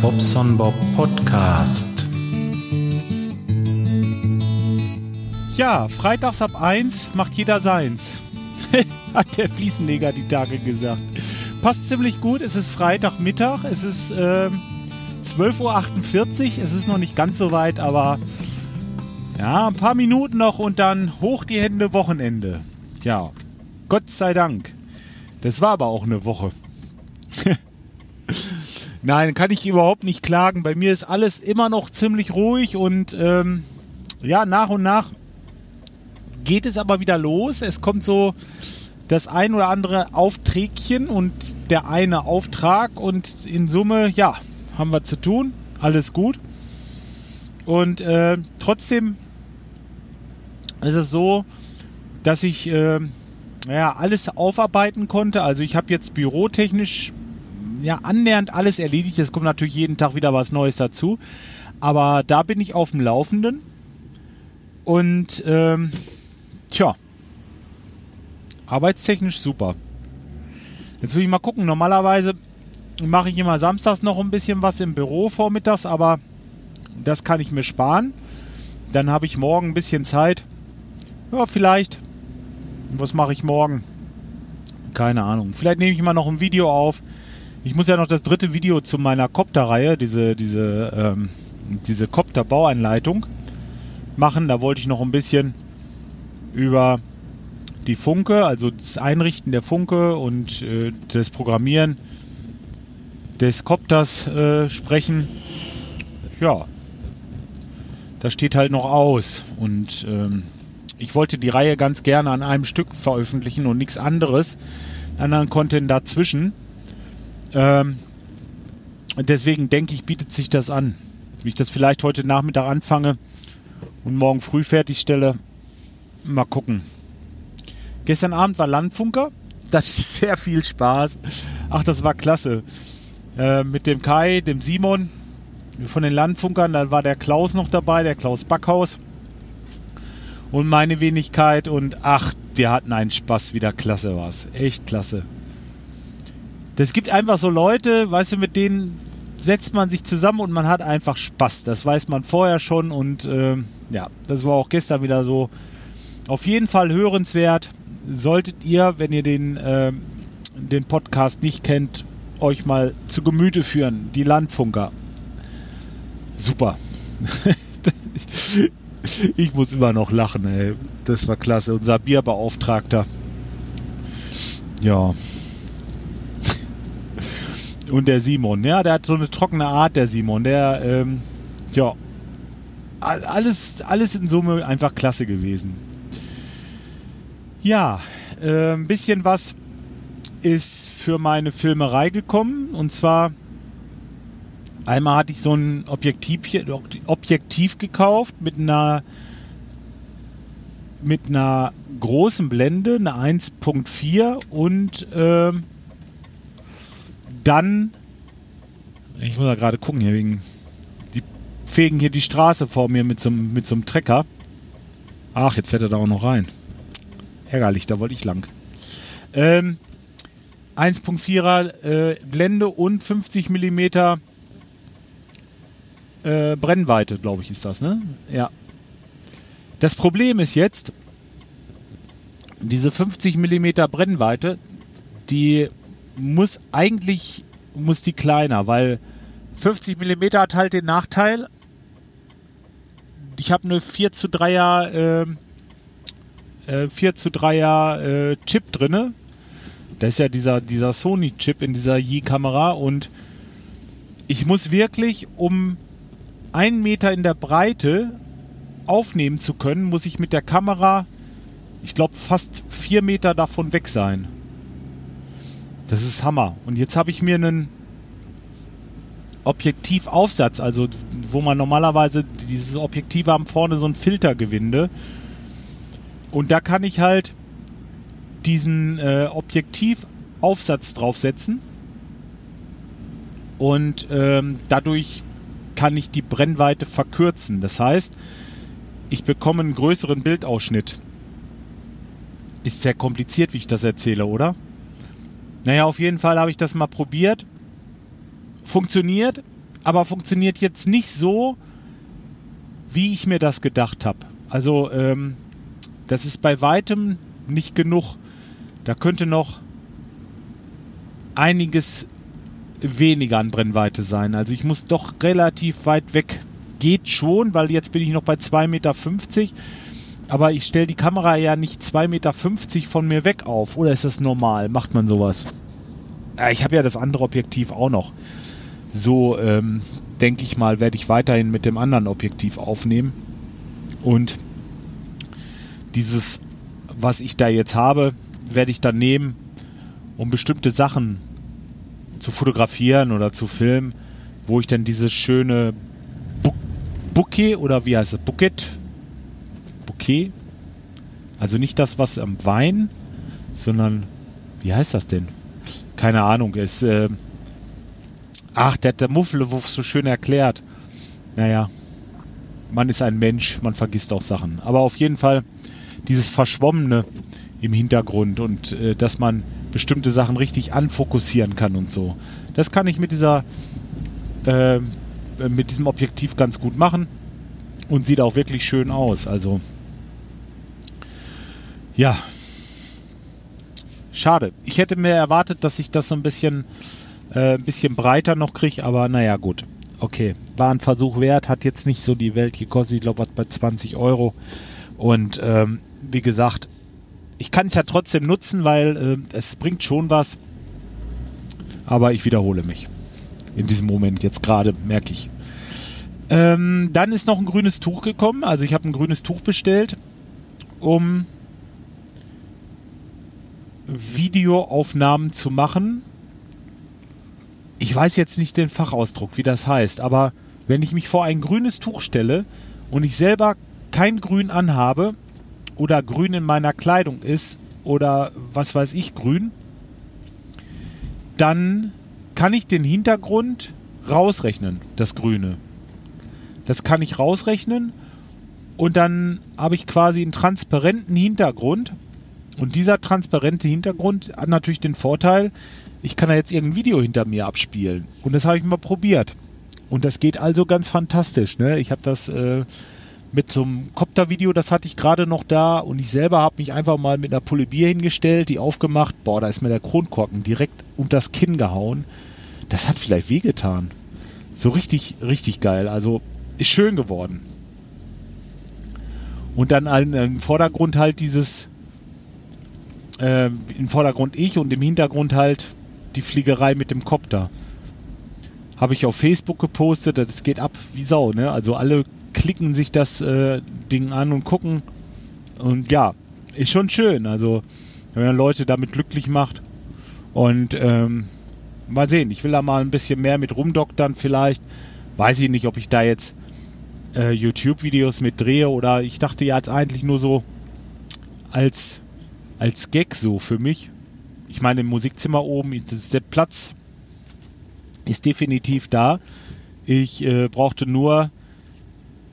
Bobson Bob Podcast. Ja, freitags ab 1 macht jeder seins. Hat der Fliesenleger die Tage gesagt. Passt ziemlich gut. Es ist Freitagmittag. Es ist äh, 12.48 Uhr. Es ist noch nicht ganz so weit, aber ja, ein paar Minuten noch und dann hoch die Hände Wochenende. Ja, Gott sei Dank. Das war aber auch eine Woche. Nein, kann ich überhaupt nicht klagen. Bei mir ist alles immer noch ziemlich ruhig und ähm, ja, nach und nach geht es aber wieder los. Es kommt so das ein oder andere Aufträgchen und der eine Auftrag und in Summe, ja, haben wir zu tun. Alles gut. Und äh, trotzdem ist es so, dass ich äh, ja, alles aufarbeiten konnte. Also ich habe jetzt bürotechnisch ja annähernd alles erledigt. Es kommt natürlich jeden Tag wieder was Neues dazu. Aber da bin ich auf dem Laufenden. Und ähm, tja, arbeitstechnisch super. Jetzt will ich mal gucken. Normalerweise mache ich immer samstags noch ein bisschen was im Büro vormittags, aber das kann ich mir sparen. Dann habe ich morgen ein bisschen Zeit. Ja, vielleicht. Was mache ich morgen? Keine Ahnung. Vielleicht nehme ich mal noch ein Video auf. Ich muss ja noch das dritte Video zu meiner Copter-Reihe, diese, diese, ähm, diese Copter-Bauanleitung machen. Da wollte ich noch ein bisschen über die Funke, also das Einrichten der Funke und äh, das Programmieren des Copters äh, sprechen. Ja, das steht halt noch aus. Und ähm, ich wollte die Reihe ganz gerne an einem Stück veröffentlichen und nichts anderes. Anderen Content dazwischen. Ähm, deswegen denke ich, bietet sich das an. Wie ich das vielleicht heute Nachmittag anfange und morgen früh fertigstelle. Mal gucken. Gestern Abend war Landfunker. Das ist sehr viel Spaß. Ach, das war klasse. Äh, mit dem Kai, dem Simon von den Landfunkern. Da war der Klaus noch dabei, der Klaus Backhaus. Und meine Wenigkeit. Und ach, wir hatten einen Spaß. Wieder klasse war es. Echt klasse. Das gibt einfach so Leute, weißt du, mit denen setzt man sich zusammen und man hat einfach Spaß. Das weiß man vorher schon und äh, ja, das war auch gestern wieder so. Auf jeden Fall hörenswert. Solltet ihr, wenn ihr den, äh, den Podcast nicht kennt, euch mal zu Gemüte führen. Die Landfunker. Super. ich muss immer noch lachen, ey. Das war klasse. Unser Bierbeauftragter. Ja. Und der Simon, ja, der hat so eine trockene Art, der Simon. Der, ähm, ja, alles, alles in Summe einfach klasse gewesen. Ja, äh, ein bisschen was ist für meine Filmerei gekommen. Und zwar einmal hatte ich so ein Objektiv, Objektiv gekauft mit einer mit einer großen Blende, eine 1.4 und äh, dann, ich muss da gerade gucken hier wegen, die fegen hier die Straße vor mir mit so, mit so einem Trecker. Ach, jetzt fährt er da auch noch rein. Ärgerlich, da wollte ich lang. Ähm, 1.4er äh, Blende und 50 mm äh, Brennweite, glaube ich, ist das, ne? Ja. Das Problem ist jetzt, diese 50 mm Brennweite, die muss eigentlich muss die kleiner, weil 50 mm hat halt den Nachteil, ich habe eine 4 zu 3er äh, 4 äh, zu 3er äh, Chip drinne. Da ist ja dieser, dieser Sony-Chip in dieser Yi-Kamera und ich muss wirklich, um einen Meter in der Breite aufnehmen zu können, muss ich mit der Kamera, ich glaube, fast vier Meter davon weg sein. Das ist Hammer. Und jetzt habe ich mir einen Objektivaufsatz, also wo man normalerweise dieses Objektiv haben vorne so ein Filtergewinde. Und da kann ich halt diesen äh, Objektivaufsatz draufsetzen. Und ähm, dadurch kann ich die Brennweite verkürzen. Das heißt, ich bekomme einen größeren Bildausschnitt. Ist sehr kompliziert, wie ich das erzähle, oder? Naja, auf jeden Fall habe ich das mal probiert. Funktioniert, aber funktioniert jetzt nicht so, wie ich mir das gedacht habe. Also ähm, das ist bei weitem nicht genug. Da könnte noch einiges weniger an Brennweite sein. Also ich muss doch relativ weit weg. Geht schon, weil jetzt bin ich noch bei 2,50 Meter. Aber ich stelle die Kamera ja nicht 2,50 Meter von mir weg auf. Oder ist das normal? Macht man sowas? Ja, ich habe ja das andere Objektiv auch noch. So ähm, denke ich mal, werde ich weiterhin mit dem anderen Objektiv aufnehmen. Und dieses, was ich da jetzt habe, werde ich dann nehmen, um bestimmte Sachen zu fotografieren oder zu filmen, wo ich dann dieses schöne Bouquet oder wie heißt es? Bouquet? Bouquet? Also nicht das, was am Wein, sondern wie heißt das denn? Keine Ahnung. Es, äh, ach, der hat der Mufflewuff so schön erklärt. Naja, man ist ein Mensch, man vergisst auch Sachen. Aber auf jeden Fall dieses Verschwommene im Hintergrund und äh, dass man bestimmte Sachen richtig anfokussieren kann und so. Das kann ich mit dieser äh, mit diesem Objektiv ganz gut machen und sieht auch wirklich schön aus. Also ja, schade. Ich hätte mir erwartet, dass ich das so ein bisschen äh, ein bisschen breiter noch kriege, aber naja, gut. Okay, war ein Versuch wert, hat jetzt nicht so die Welt gekostet, ich glaube, was bei 20 Euro. Und ähm, wie gesagt, ich kann es ja trotzdem nutzen, weil äh, es bringt schon was. Aber ich wiederhole mich. In diesem Moment jetzt gerade, merke ich. Ähm, dann ist noch ein grünes Tuch gekommen. Also ich habe ein grünes Tuch bestellt, um Videoaufnahmen zu machen. Ich weiß jetzt nicht den Fachausdruck, wie das heißt, aber wenn ich mich vor ein grünes Tuch stelle und ich selber kein Grün anhabe, oder grün in meiner Kleidung ist oder was weiß ich grün, dann kann ich den Hintergrund rausrechnen, das Grüne. Das kann ich rausrechnen und dann habe ich quasi einen transparenten Hintergrund. Und dieser transparente Hintergrund hat natürlich den Vorteil, ich kann da jetzt irgendein Video hinter mir abspielen. Und das habe ich mal probiert. Und das geht also ganz fantastisch. Ne? Ich habe das äh, mit so einem Copter-Video, das hatte ich gerade noch da und ich selber habe mich einfach mal mit einer Pulle Bier hingestellt, die aufgemacht, boah, da ist mir der Kronkorken direkt unter das Kinn gehauen. Das hat vielleicht wehgetan. So richtig, richtig geil. Also ist schön geworden. Und dann im Vordergrund halt dieses, äh, im Vordergrund ich und im Hintergrund halt die Fliegerei mit dem Copter. Habe ich auf Facebook gepostet, das geht ab wie Sau, ne? Also alle klicken sich das äh, Ding an und gucken. Und ja, ist schon schön. Also, wenn man Leute damit glücklich macht. Und ähm, mal sehen, ich will da mal ein bisschen mehr mit rumdoktern vielleicht. Weiß ich nicht, ob ich da jetzt äh, YouTube-Videos mit drehe oder ich dachte ja jetzt eigentlich nur so als, als Gag so für mich. Ich meine, im Musikzimmer oben, ist der Platz ist definitiv da. Ich äh, brauchte nur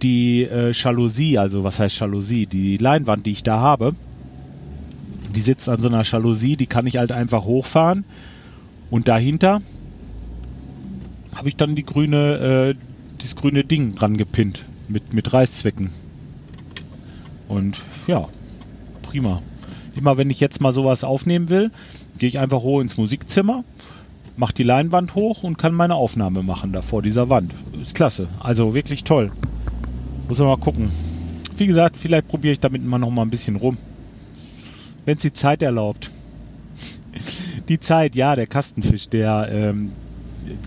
die äh, Jalousie, also was heißt Jalousie? Die Leinwand, die ich da habe, die sitzt an so einer Jalousie, die kann ich halt einfach hochfahren. Und dahinter habe ich dann die grüne, äh, das grüne Ding dran gepinnt mit, mit Reißzwecken. Und ja, prima. Immer wenn ich jetzt mal sowas aufnehmen will, gehe ich einfach hoch ins Musikzimmer, mache die Leinwand hoch und kann meine Aufnahme machen da vor dieser Wand. Ist klasse. Also wirklich toll. Muss man mal gucken. Wie gesagt, vielleicht probiere ich damit mal noch mal ein bisschen rum. Wenn es die Zeit erlaubt. Die Zeit, ja, der Kastenfisch, der ähm,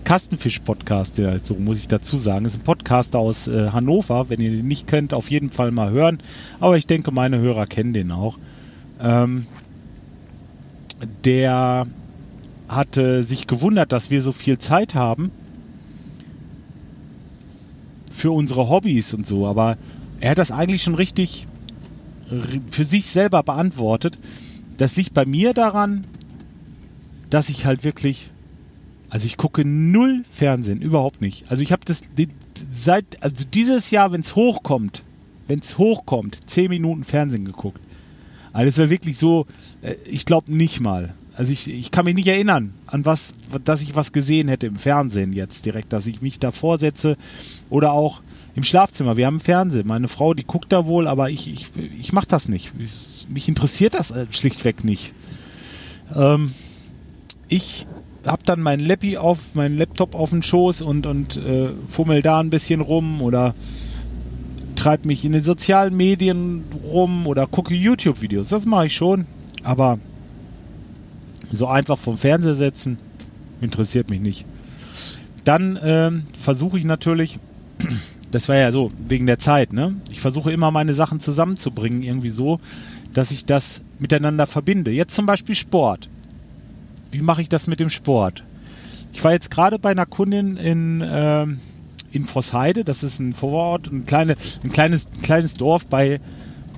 Kastenfisch-Podcast, der, so muss ich dazu sagen, ist ein Podcast aus äh, Hannover. Wenn ihr den nicht kennt, auf jeden Fall mal hören. Aber ich denke, meine Hörer kennen den auch. Ähm, der hatte sich gewundert, dass wir so viel Zeit haben für unsere Hobbys und so, aber er hat das eigentlich schon richtig für sich selber beantwortet. Das liegt bei mir daran, dass ich halt wirklich, also ich gucke null Fernsehen, überhaupt nicht. Also ich habe das seit, also dieses Jahr, wenn es hochkommt, wenn es hochkommt, zehn Minuten Fernsehen geguckt. Also es war wirklich so, äh, ich glaube nicht mal. Also ich, ich kann mich nicht erinnern, an was, dass ich was gesehen hätte im Fernsehen jetzt direkt, dass ich mich da vorsetze oder auch im Schlafzimmer. Wir haben Fernsehen. Meine Frau, die guckt da wohl, aber ich, ich, ich mache das nicht. mich interessiert das äh, schlichtweg nicht. Ähm, ich habe dann meinen Lappi auf, meinen Laptop auf den Schoß und, und äh, fummel da ein bisschen rum oder treibe mich in den sozialen Medien rum oder gucke YouTube-Videos. Das mache ich schon. Aber so einfach vom Fernseher setzen, interessiert mich nicht. Dann ähm, versuche ich natürlich, das war ja so, wegen der Zeit, ne? Ich versuche immer meine Sachen zusammenzubringen, irgendwie so, dass ich das miteinander verbinde. Jetzt zum Beispiel Sport. Wie mache ich das mit dem Sport? Ich war jetzt gerade bei einer Kundin in, äh, in Vossheide, das ist ein Vorort, ein, kleine, ein kleines, kleines Dorf bei,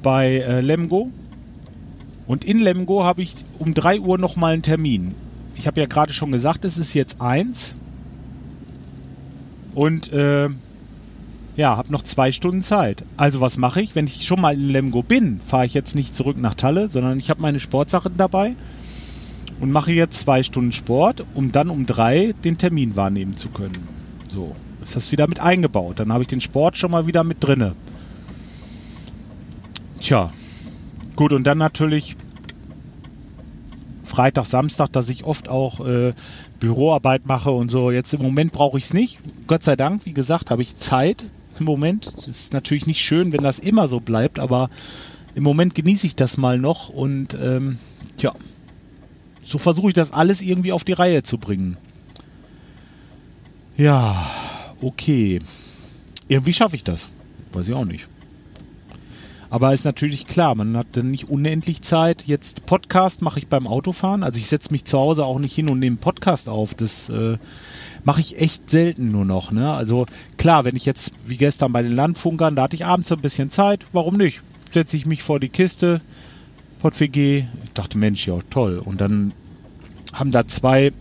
bei äh, Lemgo. Und in Lemgo habe ich um 3 Uhr nochmal einen Termin. Ich habe ja gerade schon gesagt, es ist jetzt 1. Und äh, ja, habe noch zwei Stunden Zeit. Also was mache ich? Wenn ich schon mal in Lemgo bin, fahre ich jetzt nicht zurück nach Talle, sondern ich habe meine Sportsachen dabei und mache jetzt zwei Stunden Sport, um dann um drei den Termin wahrnehmen zu können. So, ist das wieder mit eingebaut. Dann habe ich den Sport schon mal wieder mit drinne. Tja, Gut, und dann natürlich Freitag, Samstag, dass ich oft auch äh, Büroarbeit mache und so. Jetzt im Moment brauche ich es nicht. Gott sei Dank, wie gesagt, habe ich Zeit im Moment. Das ist natürlich nicht schön, wenn das immer so bleibt, aber im Moment genieße ich das mal noch und ähm, ja, so versuche ich das alles irgendwie auf die Reihe zu bringen. Ja, okay. Irgendwie schaffe ich das. Weiß ich auch nicht. Aber ist natürlich klar, man hat dann nicht unendlich Zeit. Jetzt Podcast mache ich beim Autofahren. Also ich setze mich zu Hause auch nicht hin und nehme Podcast auf. Das äh, mache ich echt selten nur noch. Ne? Also klar, wenn ich jetzt wie gestern bei den Landfunkern, da hatte ich abends so ein bisschen Zeit. Warum nicht? Setze ich mich vor die Kiste, PodWG. Ich dachte, Mensch, ja toll. Und dann haben da zwei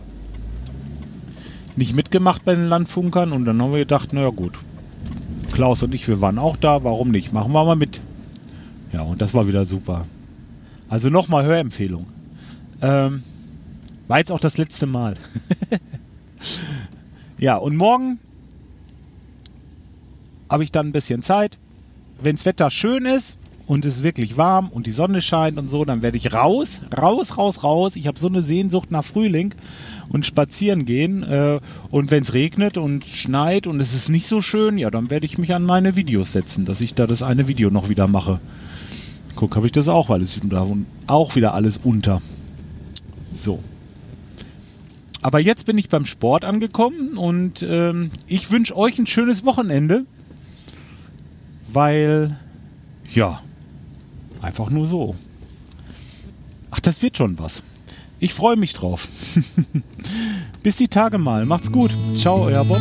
nicht mitgemacht bei den Landfunkern und dann haben wir gedacht, naja gut, Klaus und ich, wir waren auch da, warum nicht? Machen wir mal mit. Ja, und das war wieder super. Also nochmal Hörempfehlung. Ähm, war jetzt auch das letzte Mal. ja, und morgen habe ich dann ein bisschen Zeit. Wenns Wetter schön ist und es ist wirklich warm und die Sonne scheint und so, dann werde ich raus, raus, raus, raus. Ich habe so eine Sehnsucht nach Frühling und spazieren gehen. Äh, und wenn es regnet und schneit und es ist nicht so schön, ja, dann werde ich mich an meine Videos setzen, dass ich da das eine Video noch wieder mache. Guck, habe ich das auch alles auch wieder alles unter. So. Aber jetzt bin ich beim Sport angekommen und ähm, ich wünsche euch ein schönes Wochenende, weil ja, einfach nur so. Ach, das wird schon was. Ich freue mich drauf. Bis die Tage mal. Macht's gut. Ciao, euer Bob.